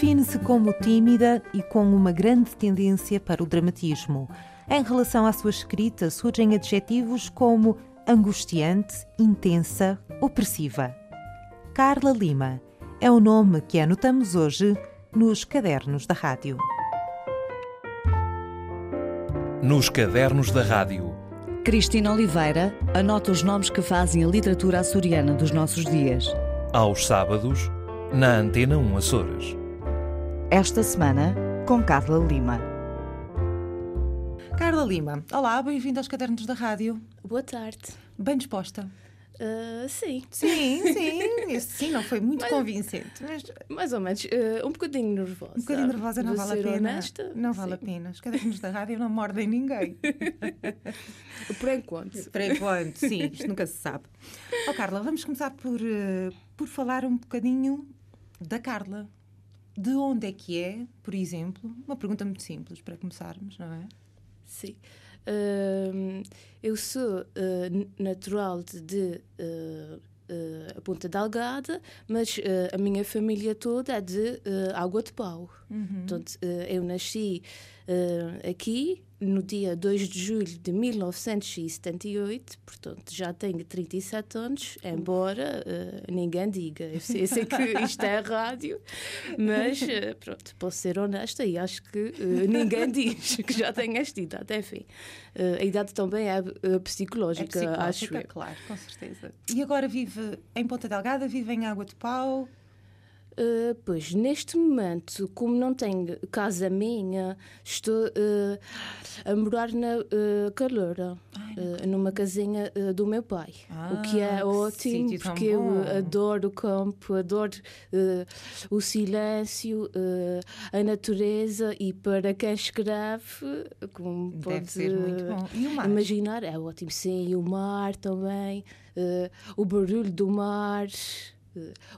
Define-se como tímida e com uma grande tendência para o dramatismo. Em relação à sua escrita, surgem adjetivos como angustiante, intensa, opressiva. Carla Lima é o nome que anotamos hoje nos cadernos da rádio. Nos cadernos da rádio. Cristina Oliveira anota os nomes que fazem a literatura açoriana dos nossos dias. Aos sábados, na Antena 1 Açores. Esta semana, com Carla Lima. Carla Lima, olá, bem-vindo aos cadernos da rádio. Boa tarde. Bem disposta? Uh, sim. Sim, sim. Esse sim não foi muito mas, convincente. Mas... Mais ou menos. Uh, um bocadinho nervosa. Um bocadinho nervosa não vale a pena. Honesta, não vale sim. a pena. Os cadernos da rádio não mordem ninguém. por enquanto. Por enquanto, sim. Isto nunca se sabe. Oh, Carla, vamos começar por, uh, por falar um bocadinho da Carla. De onde é que é, por exemplo? Uma pergunta muito simples para começarmos, não é? Sim. Uh, eu sou uh, natural de uh, a Ponta Delgada, mas a minha família toda é de Água de Pau. Uhum. Portanto, eu nasci aqui no dia 2 de julho de 1978, portanto já tenho 37 anos, embora uh, ninguém diga. Eu sei, sei, que isto é rádio, mas uh, pronto, posso ser honesta e acho que uh, ninguém diz que já tenho esta idade. Enfim, a idade também é psicológica, é psicológica acho eu. claro, com certeza. E agora vive em Ponta Delgada, vive em Água de Pau? Uh, pois, neste momento, como não tenho casa minha, estou uh, a morar na uh, Caloura, numa casinha do meu pai. Ah, o que é ótimo, que porque eu adoro o campo, adoro o silêncio, a natureza e para quem escreve, como Deve pode ser muito bom. O mar? imaginar, é ótimo, sim, e o mar também, o barulho do mar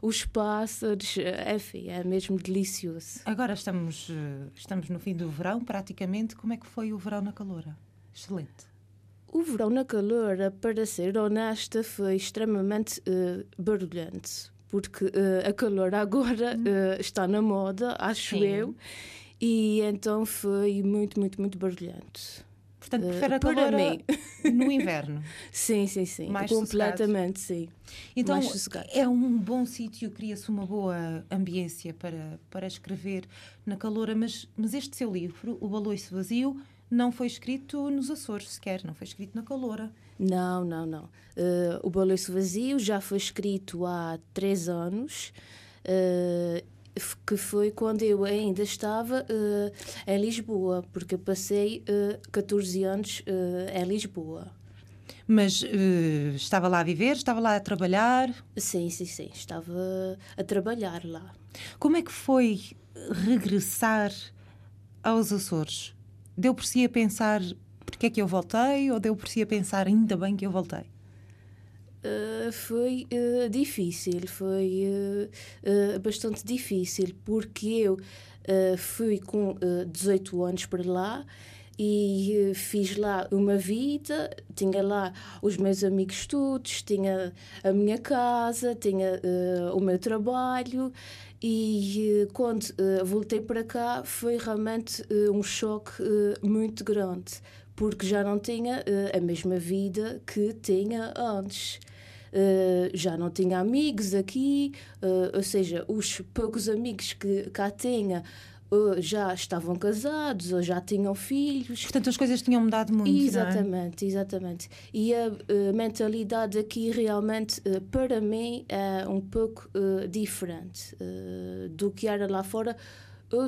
os pássaros, eh, enfim, é mesmo delicioso. Agora estamos, eh, estamos no fim do verão, praticamente. Como é que foi o verão na Caloura? Excelente. O verão na Caloura, para ser honesta, foi extremamente uh, barulhante, porque uh, a calor agora uh, está na moda, acho Sim. eu, e então foi muito, muito, muito barulhante. Portanto, prefere a calor no inverno. sim, sim, sim. Mais Completamente, sim. Então, é um bom sítio, cria-se uma boa ambiência para, para escrever na caloura, mas, mas este seu livro, O Baloiço Vazio, não foi escrito nos Açores sequer, não foi escrito na caloura. Não, não, não. Uh, o Baloiço Vazio já foi escrito há três anos. Uh, que foi quando eu ainda estava uh, em Lisboa, porque passei uh, eh, 14 anos uh, em Lisboa. Mas estava lá a viver? Estava lá a trabalhar? Sim, sim, sim. Estava a trabalhar lá. Como é que foi regressar aos Açores? Deu por si a pensar porque é que eu voltei ou deu por si a pensar ainda bem que eu voltei? Uh, foi uh, difícil, foi uh, bastante difícil, porque eu fui com 18 anos para lá e fiz lá uma vida, tinha lá os meus amigos todos, tinha a minha casa, tinha o meu trabalho e quando voltei para cá foi realmente um choque muito grande porque já não tinha a mesma vida que tinha antes. Uh, já não tinha amigos aqui, uh, ou seja, os poucos amigos que cá tinha já estavam casados ou já tinham filhos. Portanto, as coisas tinham mudado muito. Exatamente, é? exatamente. E a uh, mentalidade aqui realmente, uh, para mim, é um pouco uh, diferente do que era lá fora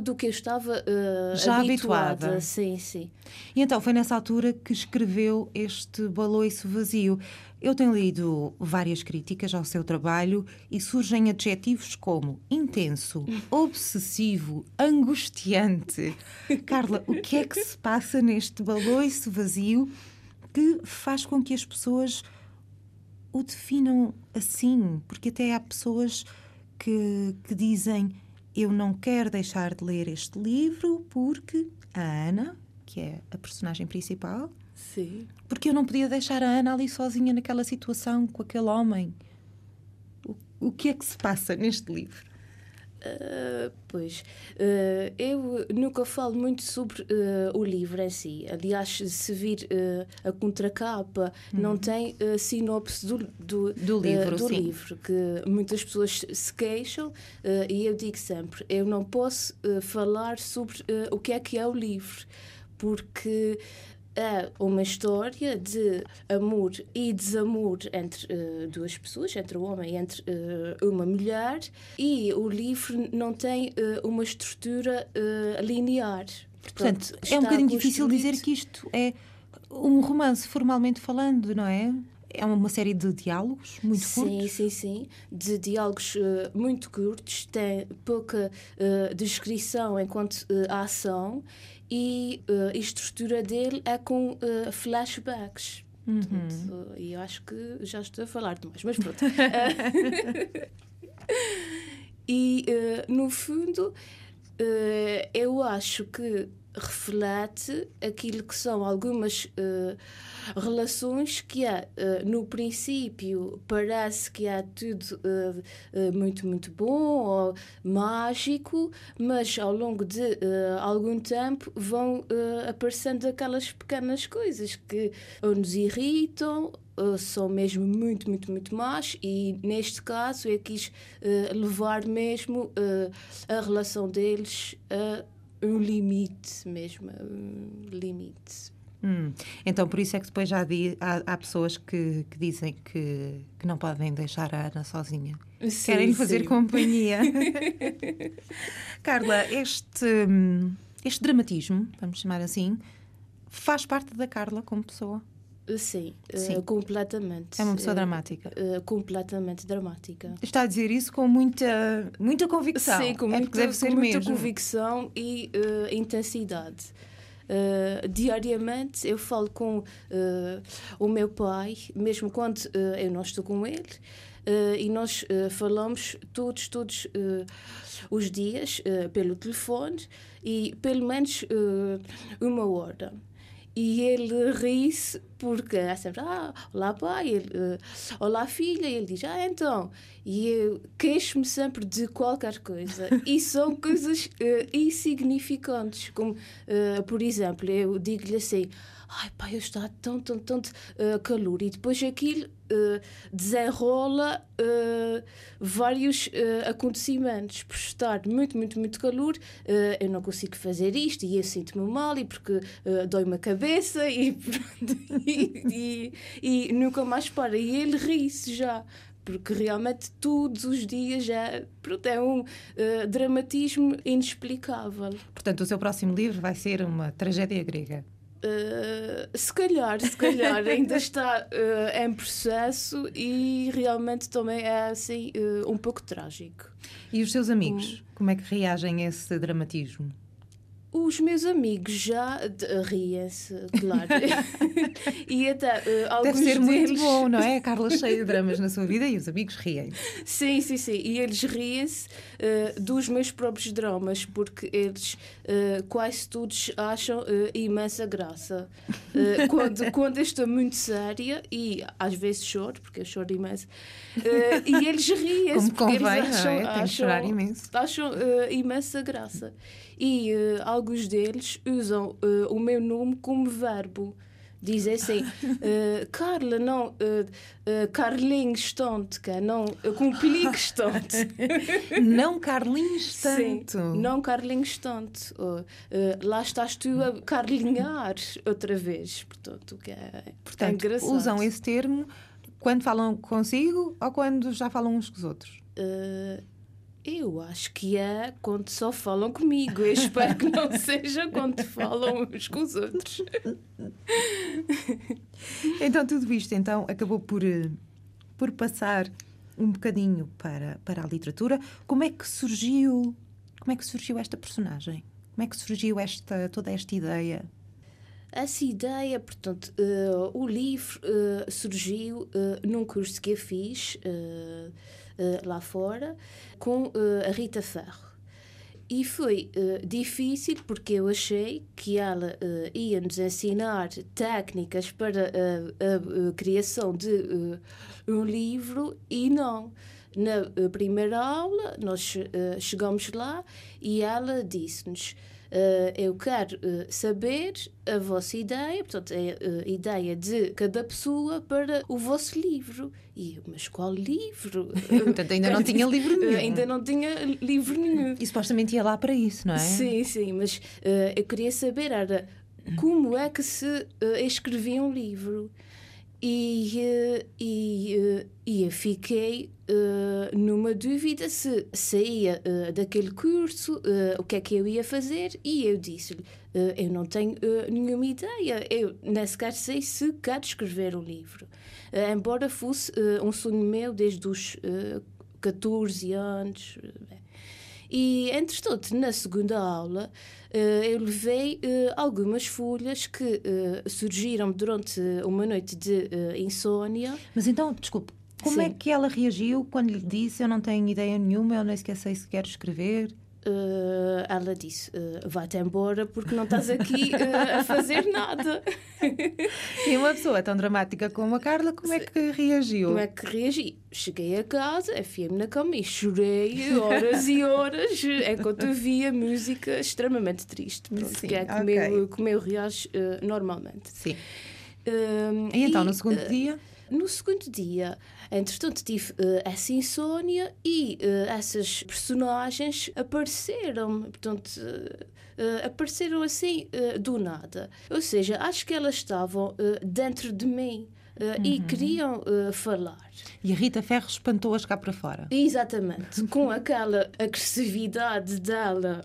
do que eu estava já habituada. habituada. Sim, sim. E então foi nessa altura que escreveu este baloiço vazio. Eu tenho lido várias críticas ao seu trabalho e surgem adjetivos como intenso, obsessivo, angustiante. Carla, o que é que se passa neste baloiço vazio que faz com que as pessoas o definam assim? Porque até há pessoas que, que dizem eu não quero deixar de ler este livro porque a Ana, que é a personagem principal, Sim. porque eu não podia deixar a Ana ali sozinha naquela situação com aquele homem. O, o que é que se passa neste livro? Uh, pois, uh, eu nunca falo muito sobre uh, o livro em si. Aliás, se vir a contracapa, uhum. não tem sinopse do, do, do livro, do livro, que muitas pessoas se queixam e eu digo sempre: eu não posso falar sobre o que é que é o livro, porque é uma história de amor e desamor entre uh, duas pessoas, entre um homem e entre uh, uma mulher, e o livro não tem uh, uma estrutura linear. Portanto, Portanto é um bocadinho difícil dizer que isto é um romance, formalmente falando, não é? É uma série de diálogos muito sim, curtos? Sim, sim, sim. De diálogos uh, muito curtos, tem pouca uh, descrição enquanto uh, ação e a estrutura dele é com flashbacks. Uhum. E eu acho que já estou a falar demais, mas pronto. e, no fundo, eu acho que reflete aquilo que são algumas uh, relações que há uh, no princípio parece que há tudo uh, muito muito bom ou mágico mas ao longo de algum tempo vão aparecendo aquelas pequenas coisas que ou nos irritam são mesmo muito, muito, muito más e neste caso eu quis uh, levar mesmo uh, a relação deles a um limite mesmo, um limite. Hum. Então, por isso é que depois já di, há, há, pessoas que, que dizem que, que não podem deixar a Ana sozinha. Sim, Querem fazer sim. companhia. Carla, este, este dramatismo, vamos chamar assim, faz parte da Carla como pessoa? Sim, Sim. Uh, completamente. É uma pessoa uh, dramática. Uh, completamente dramática. Está a dizer isso com muita, muita convicção. Sim, com, é muita, deve ser com muita convicção e intensidade. diariamente eu falo com o meu pai, mesmo quando eu não estou com ele, e nós falamos todos, todos os dias pelo telefone e pelo menos uma hora e ele ri-se porque é sempre, ah, olá pai, ele, uh, olá filha, e ele diz, ah, então. E eu queixo-me sempre de qualquer coisa. e são coisas uh, insignificantes, como, uh, por exemplo, eu digo-lhe assim, ai pai, eu estou tão, tão, tão uh, calor. E depois aquilo uh, desenrola uh, vários acontecimentos. Por estar muito, muito, muito calor, eu não consigo fazer isto e eu sinto-me mal e porque dói-me a cabeça e, e, e, e, nunca mais para. E ele ri-se já porque realmente todos os dias pronto, é um uh, dramatismo inexplicável. Portanto, o seu próximo livro vai ser uma tragédia grega. Uh, se calhar, se calhar, ainda está uh, em processo e realmente também é assim um pouco trágico. E os seus amigos, como é que reagem a esse dramatismo? Os meus amigos já riem-se, claro. e até uh, alguns Deve ser deles... muito bom, não é? A Carla cheia de dramas na sua vida e os amigos riem. Sim, sim, sim. E eles riem-se uh, dos meus próprios dramas, porque eles uh, quase todos acham imensa graça. quando, quando eu estou muito séria, e às vezes choro, porque eu choro imenso, e eles riem-se. Como convém, eles acham, não é? Tem acham, chorar imenso. Acham imensa graça e uh, alguns deles usam uh, o meu nome como verbo. Dizem assim, uh, Carla, não, uh, uh, Carlinhos Tontka, não, Compliques Tonto. não Carlinhos. Sim, não Carlinhos Tonto. lá estás tu a carlinhar outra vez. Portanto, que é, Portanto, é usam esse termo quando falam consigo ou quando já falam uns com os outros? Eu acho que é quando só falam comigo. Eu espero que não seja quando falam uns com os outros. então, tudo isto então, acabou por, eh, por passar um bocadinho para, para a literatura. Como é que surgiu como é que surgiu esta personagem? Como é que surgiu esta, toda esta ideia? Essa ideia, portanto, uh, o livro uh, surgiu uh, num curso que eu fiz lá fora com a Rita Ferro. E foi uh, difícil porque eu achei que ela uh, ia nos ensinar técnicas para a criação de um livro e não. Na primeira aula, nós chegamos lá e ela disse-nos: eu quero uh, saber a vossa ideia, portanto, é a ideia de cada pessoa para o vosso livro. E eu, mas qual livro? portanto, ainda não tinha livro nenhum. ainda não tinha livro nenhum. E supostamente ia lá para isso, não é? Sim, sim, mas eu queria saber era como é que se escrevia um livro. E, e, e eu fiquei uh, numa dúvida se saía uh, daquele curso, uh, o que é que eu ia fazer, e eu disse-lhe: Eu não tenho nenhuma ideia, eu nem sequer sei se quero escrever um livro. embora fosse um sonho meu desde os 14 anos. E, entretanto, na segunda aula, eu levei algumas folhas que surgiram durante uma noite de insônia. Mas então, desculpe, como é Sim. é que ela reagiu quando lhe disse eu não tenho ideia nenhuma, eu nem sequer sei se quero escrever? Uh, ela disse: uh, Vá-te embora porque não estás aqui uh, a fazer nada. e uma pessoa tão dramática como a Carla, como é que reagiu? Como é que reagi? Cheguei a casa, afiei-me na cama e chorei horas e horas enquanto via música extremamente triste. Pronto, Sim, que é como, okay. eu, como eu reajo normalmente. Sim. e então, no segundo dia? No segundo dia, entretanto, tive uh, essa insônia e uh, essas personagens apareceram, portanto, uh, apareceram assim do nada. Ou seja, acho que elas estavam dentro de mim. Uh, uhum. e queriam uh, falar. E a Rita Ferro espantou-as cá para fora. Exatamente, com aquela agressividade dela.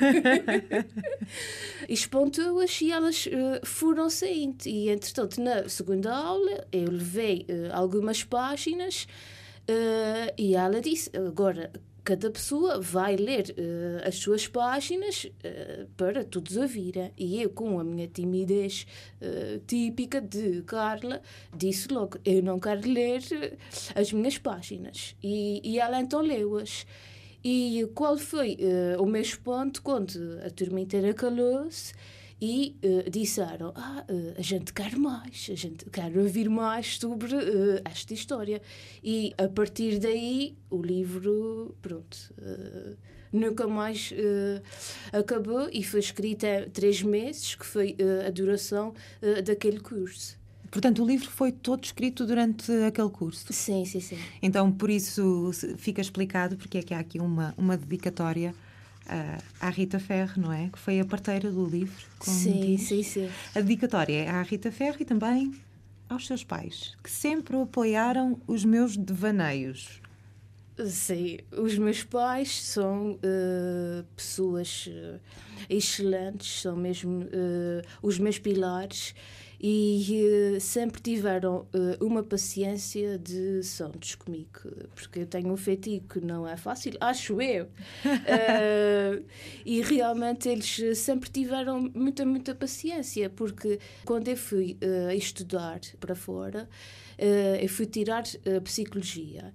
Espantou-as e elas uh, foram saindo. E, entretanto, na segunda aula, eu levei algumas páginas e ela disse: agora cada pessoa vai ler uh, as suas páginas uh, para todos ouvirem. E eu, com a minha timidez uh, típica de Carla, disse logo: Eu não quero ler as minhas páginas. E, e ela então leu-as. E qual foi o meu espanto quando a turma inteira calou-se? E uh, disseram: Ah, uh, a gente quer mais, a gente quer ouvir mais sobre uh, esta história. E a partir daí, o livro, pronto. Nunca mais acabou e foi escrito há três meses, que foi a duração daquele curso. Portanto, o livro foi todo escrito durante aquele curso? Sim, sim, sim. Então, por isso fica explicado porque é que há aqui uma, uma dedicatória à Rita Ferro, não é? Que foi a parteira do livro. sim, diz. sim, sim. A dedicatória é à Rita Ferro e também aos seus pais, que sempre apoiaram os meus devaneios. Sim, os meus pais são uh, pessoas uh, excelentes, são mesmo uh, os meus pilares e uh, sempre tiveram uh, uma paciência de santos comigo, porque eu tenho um feitiço que não é fácil, acho eu. uh, e realmente eles sempre tiveram muita, muita paciência, porque quando eu fui estudar para fora, eu fui tirar psicologia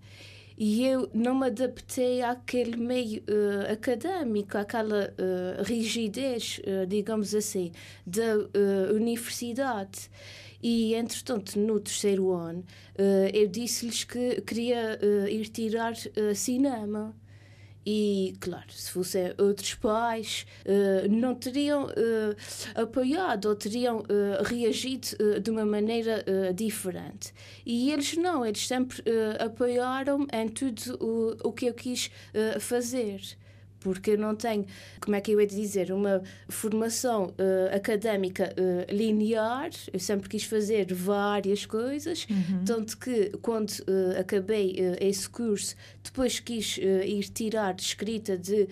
e eu não me adaptei àquele meio uh, académico, àquela uh, rigidez, uh, digamos assim, da universidade. E, entretanto, no terceiro ano, eu disse-lhes que queria ir tirar cinema. E, claro, se fossem outros pais, uh, não teriam uh, apoiado ou teriam uh, reagido de uma maneira diferente. E eles não, eles sempre apoiaram em tudo o, o que eu quis fazer porque eu não tenho, como é que eu ia dizer, uma formação uh, académica uh, linear. Eu sempre quis fazer várias coisas, uhum. tanto que quando uh, acabei esse curso, depois quis ir tirar escrita de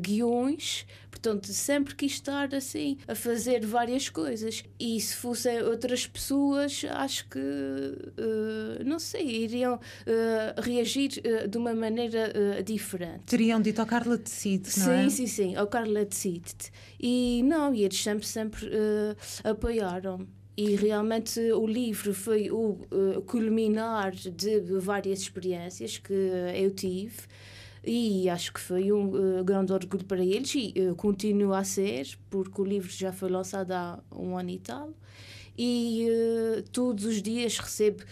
guiões Portanto, sempre quis estar assim a fazer várias coisas. E se fossem outras pessoas, acho que, uh, não sei, iriam uh, reagir uh, de uma maneira diferente. Teriam dito ao Carla decide, não sim, é? Sim, sim, sim, ao Carla decide. E não, e eles sempre, sempre apoiaram. E realmente o livro foi o culminar de várias experiências que eu tive. E acho que foi um uh, grande orgulho para eles e uh, continua a ser, porque o livro já foi lançado há um ano e tal. E uh, todos os dias recebo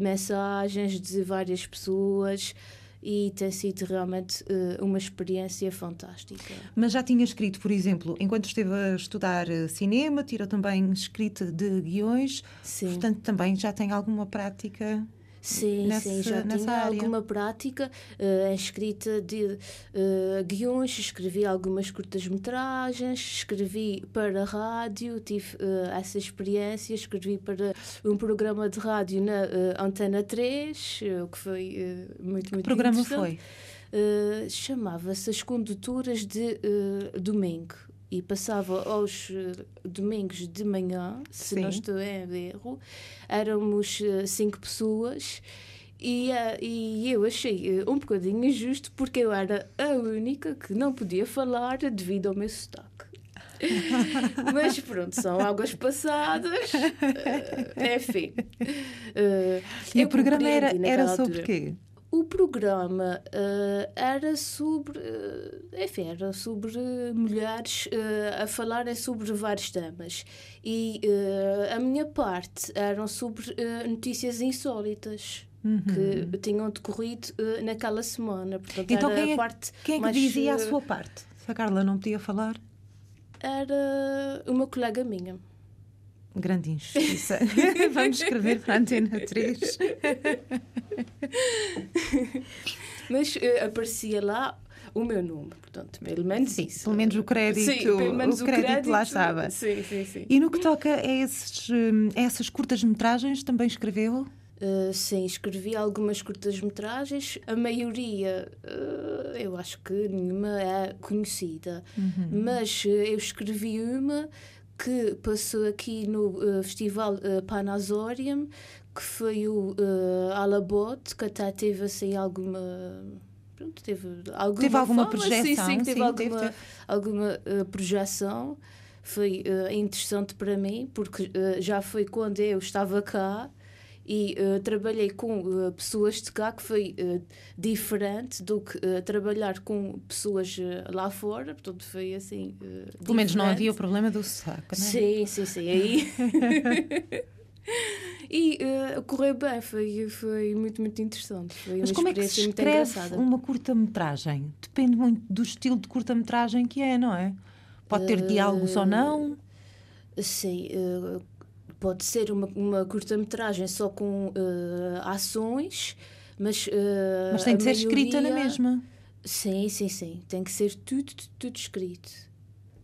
mensagens de várias pessoas e tem sido realmente uh, uma experiência fantástica. Mas já tinha escrito, por exemplo, enquanto esteve a estudar uh, cinema, tirou também escrita de guiões, Sim. portanto também já tem alguma prática Sim, nessa, sim, já tinha área. alguma prática uh, escrita de uh, guiões, escrevi algumas curtas-metragens, escrevi para rádio, tive uh, essa experiência, escrevi para um programa de rádio na uh, Antena 3, o que foi muito, muito programa foi? Chamava-se As Condutoras de Domingo e passava aos uh, domingos de manhã, se Sim. não estou em erro, éramos uh, cinco pessoas e, uh, e eu achei um bocadinho injusto porque eu era a única que não podia falar devido ao meu sotaque. Mas pronto, são águas passadas. enfim. e o programa era, era sobre quê? O programa uh, era sobre, uh, enfim, era sobre mulheres uh, a falarem sobre vários temas. E a minha parte eram sobre notícias insólitas. Uhum. que tinham decorrido naquela semana. Portanto, então, quem é, parte quem é que mais, dizia a sua parte? Se a Carla não podia falar? Era uma colega minha. Grande injustiça. Vamos escrever para a Antena 3. Mas uh, aparecia lá o meu nome, portanto, pelo menos sim, isso. Pelo menos o crédito, sim, pelo menos o, crédito, o crédito lá estava. Sim, sim, sim. E no que toca a, esses, hum, a essas curtas-metragens, também escreveu? Uh, sim, escrevi algumas curtas-metragens. A maioria, uh, eu acho que nenhuma é conhecida, uhum. mas uh, eu escrevi uma que passou aqui no Festival uh, Panazorium, que foi o uh, Alabot, que até teve assim alguma. Pronto, teve alguma, teve alguma fama, projeção. Sim, sim, teve sim, alguma, teve... alguma uh, projeção. Foi uh, interessante para mim, porque uh, já foi quando eu estava cá e trabalhei com pessoas de cá que foi diferente do que trabalhar com pessoas lá fora, portanto foi assim. Pelo menos não havia o problema do saco, não é? Sim, sim, sim. Aí. e correu bem, foi, foi muito, muito interessante. Foi Mas como é que se escreve uma curta-metragem? Depende muito do estilo de curta-metragem que é, não é? Pode ter diálogos ou não? Sim, pode ser uma, uma curta-metragem só com uh, ações, mas. Uh, mas tem de ser maioria... escrita na mesma. Sim, sim, sim. Tem que ser tudo, tudo, tudo escrito.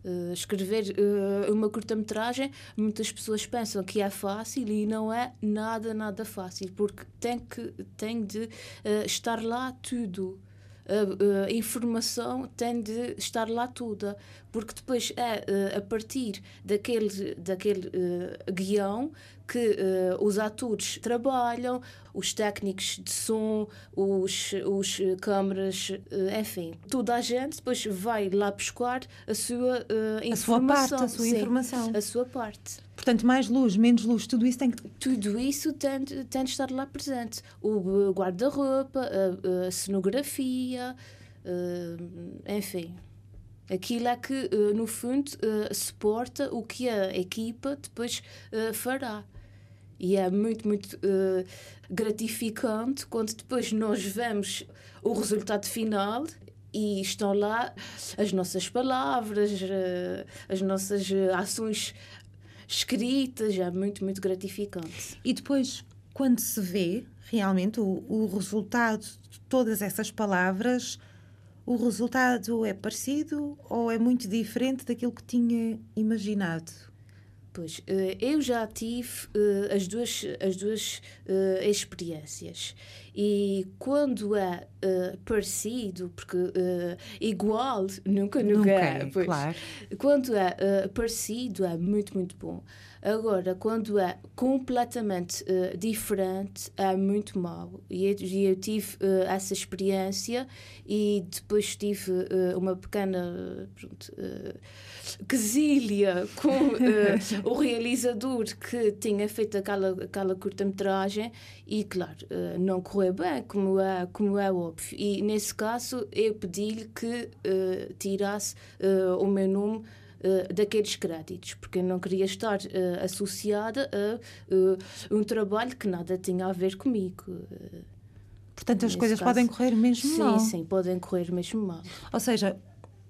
Uh, escrever uh, uma curta-metragem, muitas pessoas pensam que é fácil e não é nada, nada fácil, porque tem, que, tem de uh, estar lá tudo. A, informação tem de estar lá toda, porque depois é a partir daquele, daquele uh, guião que uh, os atores trabalham, os técnicos de som, os, os câmaras, uh, enfim, toda a gente depois vai lá buscar a sua uh, informação. A sua parte, a sua Sim, informação. A sua parte. Portanto, mais luz, menos luz, tudo isso tem que. Tudo isso tem, tem de estar lá presente. O guarda-roupa, a, a, cenografia, enfim. Aquilo é que, no fundo, suporta o que a equipa depois fará. E é muito, muito uh, gratificante quando depois nós vemos o resultado final e estão lá as nossas palavras, uh, as nossas ações escritas. É muito, muito gratificante. E depois, quando se vê realmente o, o resultado de todas essas palavras, o resultado é parecido ou é muito diferente daquilo que tinha imaginado? Pois, eh, eu já tive uh, as duas, as duas uh, experiências. E quando é uh, parecido, porque igual nunca, nunca, nunca é. Pois, claro. Quando é parecido, é muito, muito bom. Agora, quando é completamente uh, diferente, é muito mau. E eu, eu tive uh, essa experiência e depois tive uh, uma pequena pronto, quesilha com o realizador que tinha feito aquela, aquela curta-metragem e, claro, não correu bem, como é, como é óbvio. E nesse caso, eu pedi-lhe que tirasse o meu nome uh, daqueles créditos, porque eu não queria estar uh, associada a uh, um trabalho que nada tinha a ver comigo. Portanto, as coisas caso, podem correr mesmo sim, mal. Sim, sim, podem correr mesmo mal. Ou seja,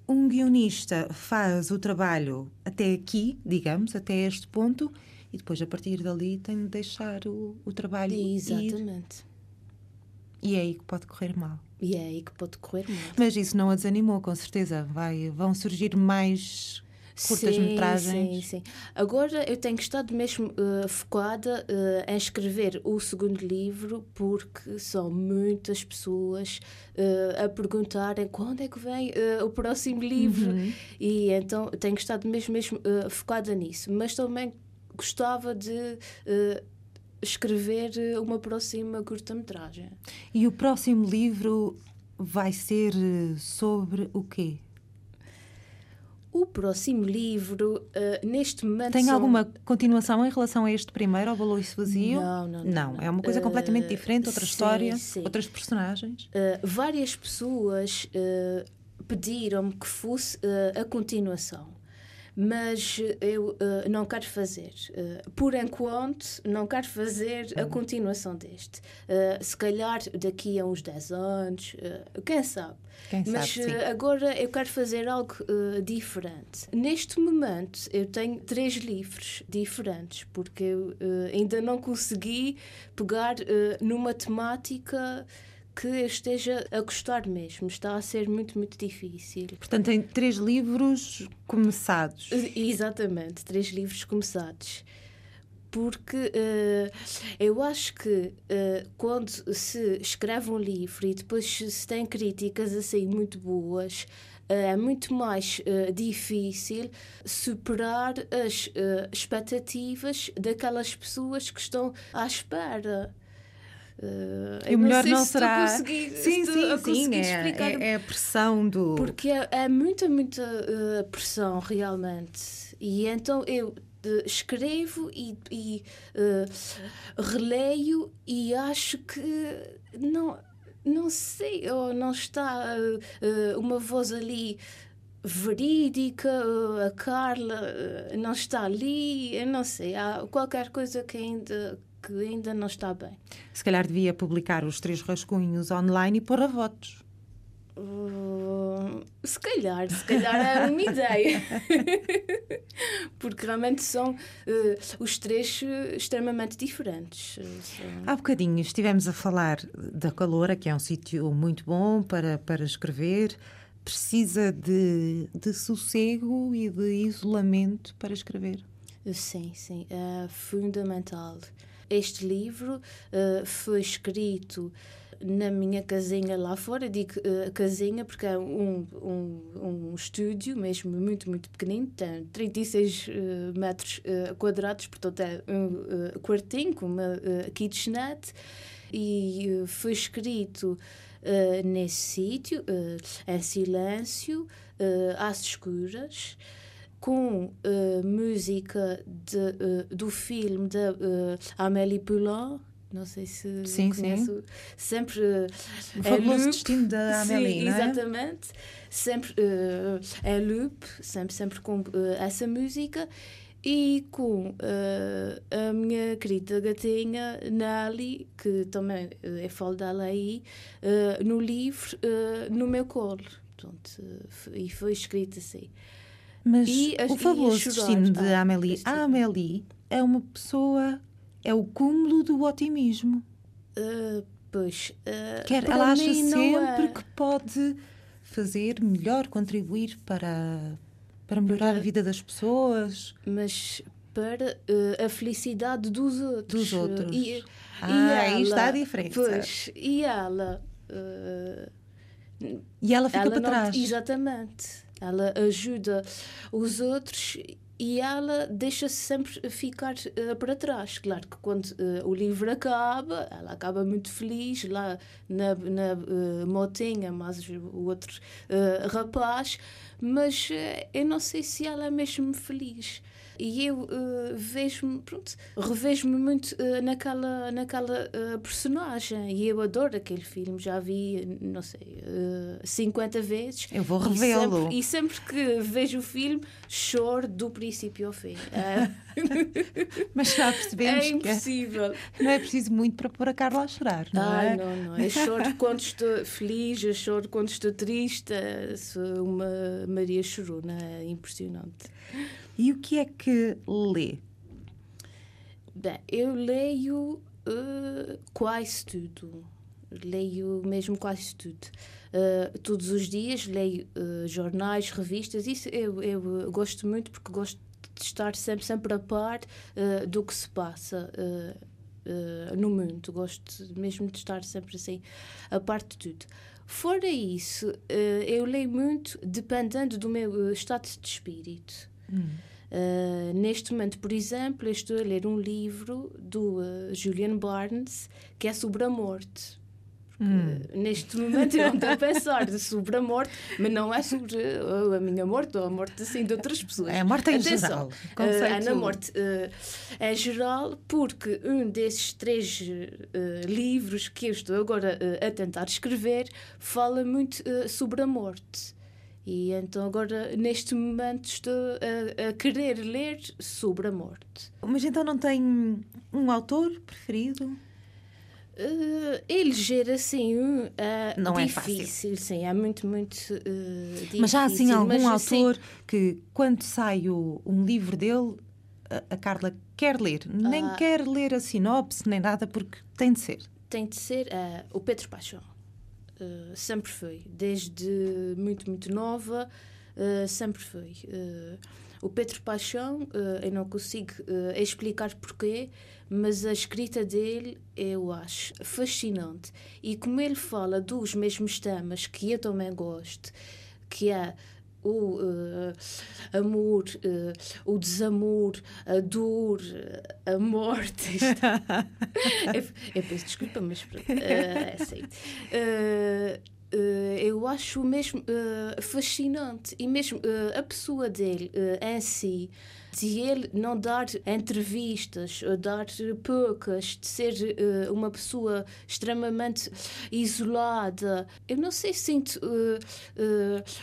um guionista faz o trabalho até aqui, digamos, até este ponto, e depois a partir dali tem de deixar o, o trabalho Exatamente. Ir. E é aí que pode correr mal. E é aí que pode correr mal. Mas isso não a desanimou, com certeza. Vai, vão surgir mais curtas-metragens. Sim, sim. Agora eu tenho estado mesmo uh, focada uh, em escrever o segundo livro porque são muitas pessoas uh, a perguntarem quando é que vem o próximo livro uhum. e então tenho estado mesmo, mesmo focada nisso. Mas também gostava de escrever uma próxima curta-metragem. E o próximo livro vai ser sobre o quê? O próximo livro, uh, neste momento. Tem são... alguma continuação em relação a este primeiro, ao Baloiço Vazio? Não, não, não, não. É uma coisa uh, completamente diferente, outra sim, história, sim. outras personagens. Uh, várias pessoas pediram-me que fosse a continuação mas eu uh, não quero fazer. Uh, por enquanto, não quero fazer a continuação deste. Uh, se calhar daqui a uns 10 anos, quem sabe. Quem mas sabe, agora eu quero fazer algo diferente. Neste momento, eu tenho três livros diferentes, porque eu ainda não consegui pegar numa temática que esteja a gostar mesmo. Está a ser muito, muito difícil. Portanto, tem três livros começados. Exatamente, três livros começados. Porque uh, eu acho que uh, quando se escreve um livro e depois se tem críticas assim muito boas, uh, é muito mais difícil superar as expectativas daquelas pessoas que estão à espera. Uh, e o melhor não, não será. Consegui, sim, sim, sim. É, é, é, a pressão do. Porque é, é muita, muita uh, pressão, realmente. E então eu uh, escrevo e, e releio e acho que não, não sei, ou não está uma voz ali verídica, a Carla não está ali, eu não sei, há qualquer coisa que ainda que ainda não está bem. Se calhar devia publicar os três rascunhos online e pôr a votos. Uh, se calhar, se calhar é uma ideia. Porque realmente são uh, os três uh, extremamente diferentes. Há bocadinho estivemos a falar da Caloura, que é um sítio muito bom para, para escrever. Precisa de, de sossego e de isolamento para escrever. Sim, sim. É fundamental. Este livro uh, foi escrito na minha casinha lá fora, digo uh, casinha porque é um, um, um estúdio mesmo muito, muito pequenino, tem 36 uh, metros uh, quadrados, portanto é um quartinho com uma kitchenette. E foi escrito nesse sítio, em silêncio, às escuras com uh, música de, uh, do filme de uh, Amélie Poulain. Não sei se sim, conhece. Sim. Sempre o famoso destino da Amélie, sim, exatamente. Sempre uh, é loop, sempre, sempre com essa música e com uh, a minha querida gatinha Nali, que também é falo dela aí, uh, no livro, uh, no meu colo. Portanto, e foi escrito assim. Mas e, o famoso destino de Amélie. A Amélie é uma pessoa, é o cúmulo do otimismo. Uh, pois. Uh, Quer, ela acha sempre é... que pode fazer melhor, contribuir para, para melhorar a vida das pessoas. Mas para uh, a felicidade dos outros. Dos outros. E, ah, e ela, aí está a diferença. Pois, e ela. e ela fica ela para não, trás. Exatamente ela ajuda os outros e ela deixa-se sempre ficar uh, para trás. Claro que quando uh, o livro acaba, ela acaba muito feliz lá na, na uh, motinha, mas o outro rapaz, mas eu não sei se ela é mesmo feliz. E eu uh, vejo-me, pronto, revejo-me muito uh, naquela, naquela uh, personagem. E eu adoro aquele filme, já vi, não sei, uh, 50 vezes. Eu vou revê-lo. E, e, sempre que vejo o filme, choro do princípio ao fim. Mas já percebemos é impossível. que não é preciso muito para pôr a Carla a chorar, não Ai, é? não, não. Eu choro quando estou feliz, eu choro quando estou triste. Uma Maria Chorona, é impressionante. E o que é que lê? Bem, eu leio uh, quase tudo. Leio mesmo quase tudo. Uh, todos os dias leio uh, jornais, revistas. Isso eu, eu gosto muito porque gosto de estar sempre, sempre a par do que se passa. no mundo, gosto mesmo de estar sempre assim a par de tudo. Fora isso, eu leio muito dependendo do meu estado de espírito. Uh, neste momento, por exemplo, estou a ler um livro do uh, Julian Barnes que é sobre a morte. Hum. Neste momento eu não estou a pensar sobre a morte, mas não é sobre a minha morte ou a morte assim de outras pessoas. É a morte em Atenção, geral. Uh, é na morte uh, é geral porque um desses três uh, livros que eu estou agora a tentar escrever fala muito sobre a morte. E então agora, neste momento, estou a, a, querer ler sobre a morte. Mas então não tem um autor preferido? Uh, eleger assim uh, não difícil, é fácil. sim, é muito, muito uh, difícil. Mas há assim algum mas, autor assim, que, quando sai o, um livro dele, a, a Carla quer ler, nem Ah. quer ler a sinopse, nem nada, porque tem de ser. Tem de ser uh, o Pedro Paixão. Uh, sempre foi. Desde muito, muito nova, uh, sempre foi. O Pedro Paixão, uh, eu não consigo uh, explicar porquê, mas a escrita dele eu acho fascinante. E como ele fala dos mesmos temas que eu também gosto, que é o uh, amor, uh, o desamor, a dor, a morte. eu, eu peço desculpa, mas pronto, uh, é assim. Uh, Uh, eu acho mesmo uh, fascinante e mesmo uh, a pessoa dele em si de ele não dar entrevistas, dar poucas, de ser uma pessoa extremamente isolada. Eu não sei, sinto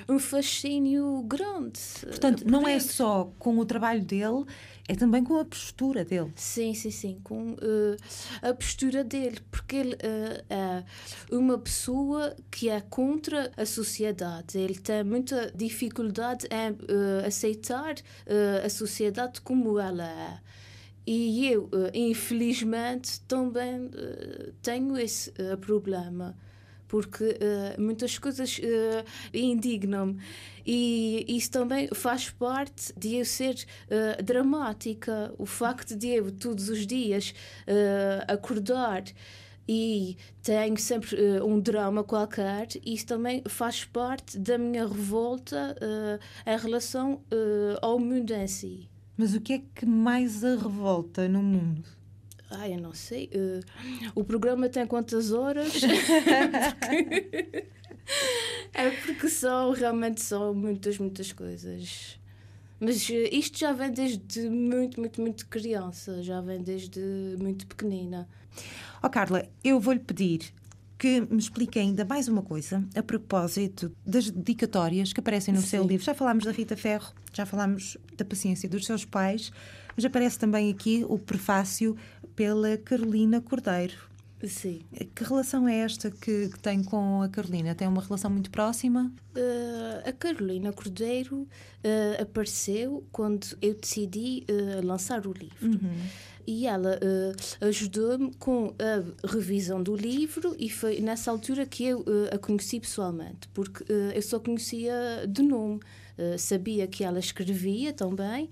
um fascínio grande. Portanto, por não é ele. só com o trabalho dele, é também com a postura dele. Sim, sim, sim, com uh, a postura dele, porque ele uh, é uma pessoa que é contra a sociedade. Ele tem muita dificuldade em uh, aceitar a sociedade como ela é. E eu, infelizmente, também tenho esse problema porque uh, muitas coisas uh, indignam-me. E isso também faz parte de eu ser uh, dramática. O facto de eu, todos os dias, acordar e tenho sempre um drama qualquer, isso também faz parte da minha revolta em relação ao mundo em si. Mas o que é que mais a revolta no mundo? Ah, eu não sei. Uh, o programa tem quantas horas? porque... é porque são, realmente são muitas, muitas coisas. Mas uh, isto já vem desde muito, muito, muito criança. Já vem desde muito pequenina. Ó oh, Carla, eu vou-lhe pedir que me explique ainda mais uma coisa a propósito das dedicatórias que aparecem no Sim. seu livro. Já falámos da Rita Ferro, já falámos da paciência dos seus pais, mas aparece também aqui o prefácio pela Carolina Cordeiro. Sim. Que relação é esta que, que tem com a Carolina? Tem uma relação muito próxima? Uh, a Carolina Cordeiro uh, apareceu quando eu decidi uh, lançar o livro. Uhum. E ela ajudou-me com a revisão do livro, e foi nessa altura que eu a conheci pessoalmente, porque eu só conhecia de nome. sabia que ela escrevia também.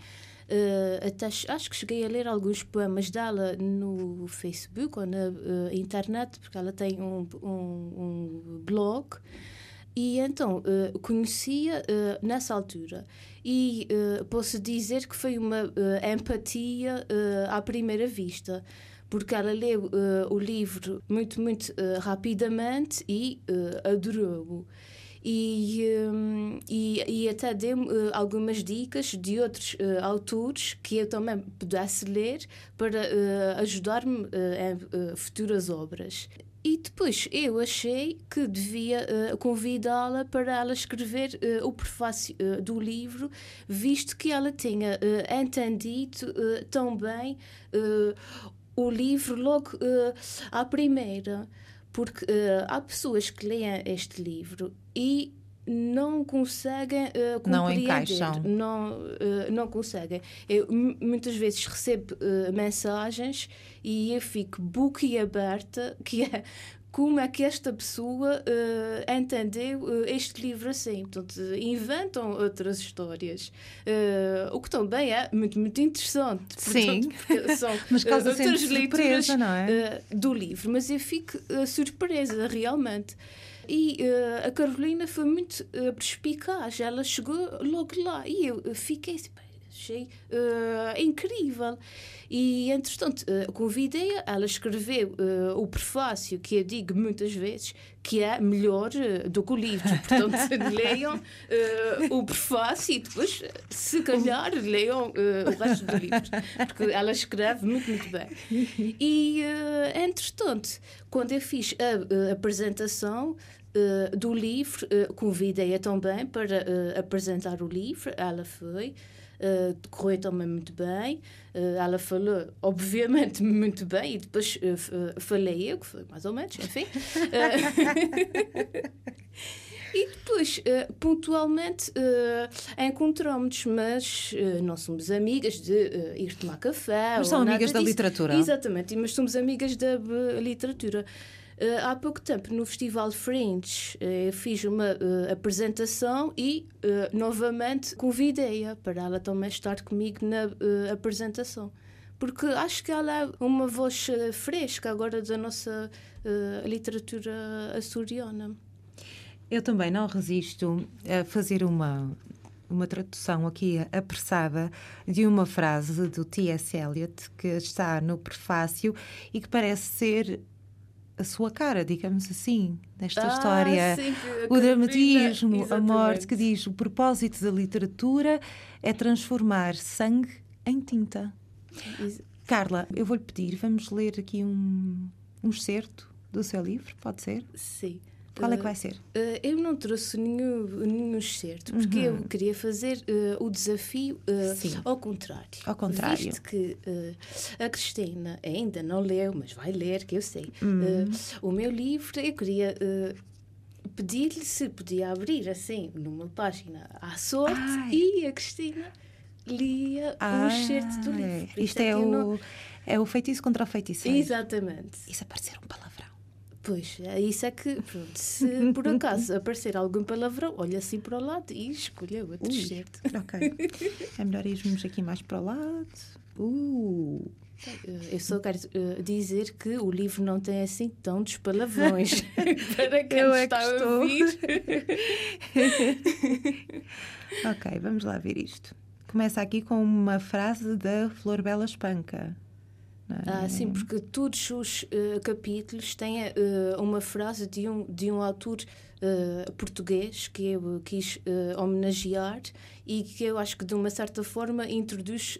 Uh, até, acho que cheguei a ler alguns poemas dela no Facebook ou na uh, internet, porque ela tem um, um, um blog. E então uh, conhecia uh, nessa altura. E uh, posso dizer que foi uma empatia à primeira vista, porque ela leu o livro muito, muito rapidamente e adorou-o. E, um, e, e, até deu uh, algumas dicas de outros uh, autores que eu também pudesse ler para uh, ajudar-me em futuras obras. E depois eu achei que devia uh, convidá-la para ela escrever uh, o prefácio uh, do livro, visto que ela tinha entendido tão bem o livro logo à primeira. Porque há pessoas que leem este livro e não conseguem uh, compreender. Não encaixam. Não, uh, não conseguem. Eu muitas vezes recebo uh, mensagens e eu fico boquiaberta, que é como é que esta pessoa uh, entendeu uh, este livro assim. Portanto, inventam outras histórias. Uh, o que também é muito, muito interessante. Sim, portanto, são mas causa outras leituras surpresa, não é? do livro. Mas eu fico surpresa, realmente. E a Carolina foi muito perspicaz, ela chegou logo lá e eu fiquei assim, achei uh, incrível. E, entretanto, uh, convidei-a, ela escreveu uh, o prefácio, que eu digo muitas vezes, que é melhor do que o livro. Portanto, leiam o prefácio e depois, se calhar, leiam o resto do livro. Porque ela escreve muito, muito bem. E, entretanto, quando eu fiz a, a apresentação, Uh, do livro, uh, convidei-a também para uh, apresentar o livro, ela foi, correu também muito bem, ela falou, obviamente, muito bem, e depois falei eu, que foi mais ou menos, enfim. E depois, uh, pontualmente, uh, encontramos, mas uh, não somos amigas de ir tomar café. Mas são amigas da literatura. Exatamente, mas somos amigas da literatura. Uh, há pouco tempo, no Festival Fringe, uh, fiz uma uh, apresentação e, novamente, convidei-a para ela também estar comigo na apresentação. Porque acho que ela é uma voz fresca agora da nossa literatura açoriana. Eu também não resisto a fazer uma, uma tradução aqui apressada de uma frase do T.S. Eliot que está no prefácio e que parece ser a sua cara, digamos assim, nesta ah, história. Sim, o dramatismo, a morte, que diz o propósito da literatura é transformar sangue em tinta. Isso. Carla, eu vou-lhe pedir, vamos ler aqui um, um excerto do seu livro, pode ser? Sim. Qual é que vai ser? Uh, eu não trouxe nenhum, nenhum excerto, porque uhum. eu queria fazer uh, o desafio uh, ao contrário. Ao contrário. Visto que a Cristina ainda não leu, mas vai ler, que eu sei, uhum. o meu livro, eu queria pedir-lhe se podia abrir assim, numa página à sorte, Ai. e a Cristina lia o um excerto do livro. Isto é, é, o, não... é o feitiço contra o feiticeiro. Exatamente. Isso aparecer um palavrão. Pois, é isso é que, pronto, se por acaso aparecer algum palavrão, olha assim para o lado e escolha outro certo. Ok. É melhor irmos aqui mais para o lado. Uh. Eu só quero uh, dizer que o livro não tem assim tantos palavrões para quem Eu é está que a ouvir. ok, vamos lá ver isto. Começa aqui com uma frase da Flor Bela Espanca. Ah, sim, porque todos os uh, capítulos têm uh, uma frase de um, de um autor uh, português que eu quis homenagear e que eu acho que de uma certa forma introduz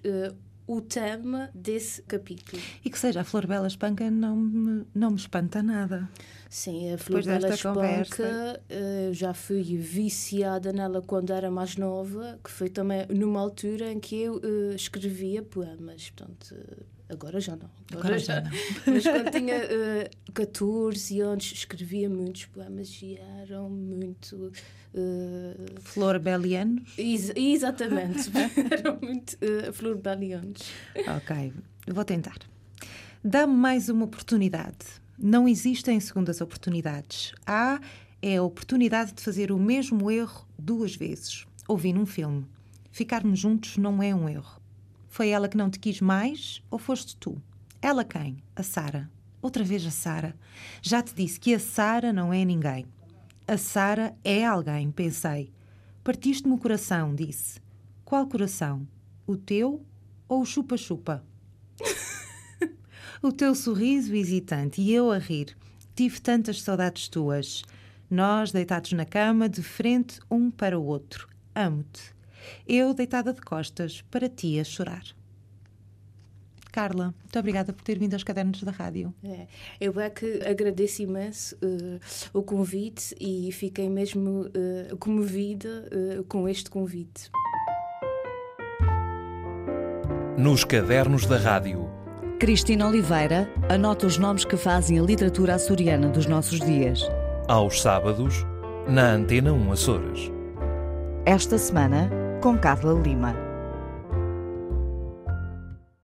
o tema desse capítulo. E que seja a Flor Bela Espanca não me, não me espanta nada. Sim, a Flor Bela Espanca uh, já fui viciada nela quando era mais nova, que foi também numa altura em que eu escrevia poemas. Portanto, Agora já não. Agora, Agora já, não. Mas quando tinha uh, 14 anos, escrevia muitos poemas e eram muito. Uh, Florbelianos? Ex exatamente. eram muito uh, florbelianos. Ok, vou tentar. Dá-me mais uma oportunidade. Não existem segundas oportunidades. Há é a oportunidade de fazer o mesmo erro duas vezes. Ouvi num filme. Ficarmos juntos não é um erro. Foi ela que não te quis mais ou foste tu? Ela quem? A Sara. Outra vez a Sara. Já te disse que a Sara não é ninguém. A Sara é alguém, pensei. Partiste-me o coração, disse. Qual coração? O teu ou o chupa-chupa? o teu sorriso hesitante e eu a rir. Tive tantas saudades tuas. Nós deitados na cama, de frente um para o outro. Amo-te. Eu deitada de costas, para ti a chorar. Carla, muito obrigada por ter vindo aos cadernos da rádio. É, eu é que agradeço imenso uh, o convite e fiquei mesmo uh, comovida uh, com este convite. Nos cadernos da rádio. Cristina Oliveira anota os nomes que fazem a literatura açoriana dos nossos dias. Aos sábados, na Antena 1 Açores. Esta semana, com Carla Lima.